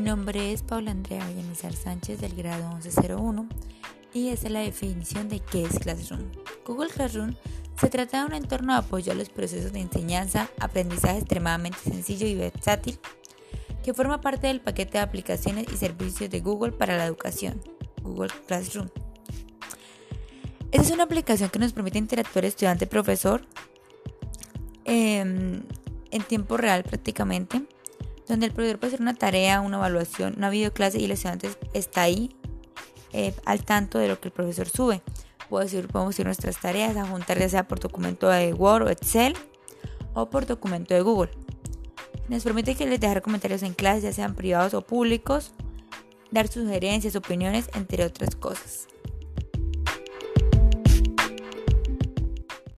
nombre es Paula Andrea Villanizar Sánchez del grado 1101 y esta es la definición de qué es Classroom. Google Classroom se trata de un entorno de apoyo a los procesos de enseñanza, aprendizaje extremadamente sencillo y versátil que forma parte del paquete de aplicaciones y servicios de Google para la educación, Google Classroom. Esta es una aplicación que nos permite interactuar estudiante-profesor em, en tiempo real prácticamente donde el profesor puede hacer una tarea, una evaluación, una videoclase y el estudiante está ahí eh, al tanto de lo que el profesor sube. decir, podemos hacer nuestras tareas, a juntar ya sea por documento de Word o Excel o por documento de Google. Nos permite que les dejar comentarios en clase, ya sean privados o públicos, dar sugerencias, opiniones, entre otras cosas.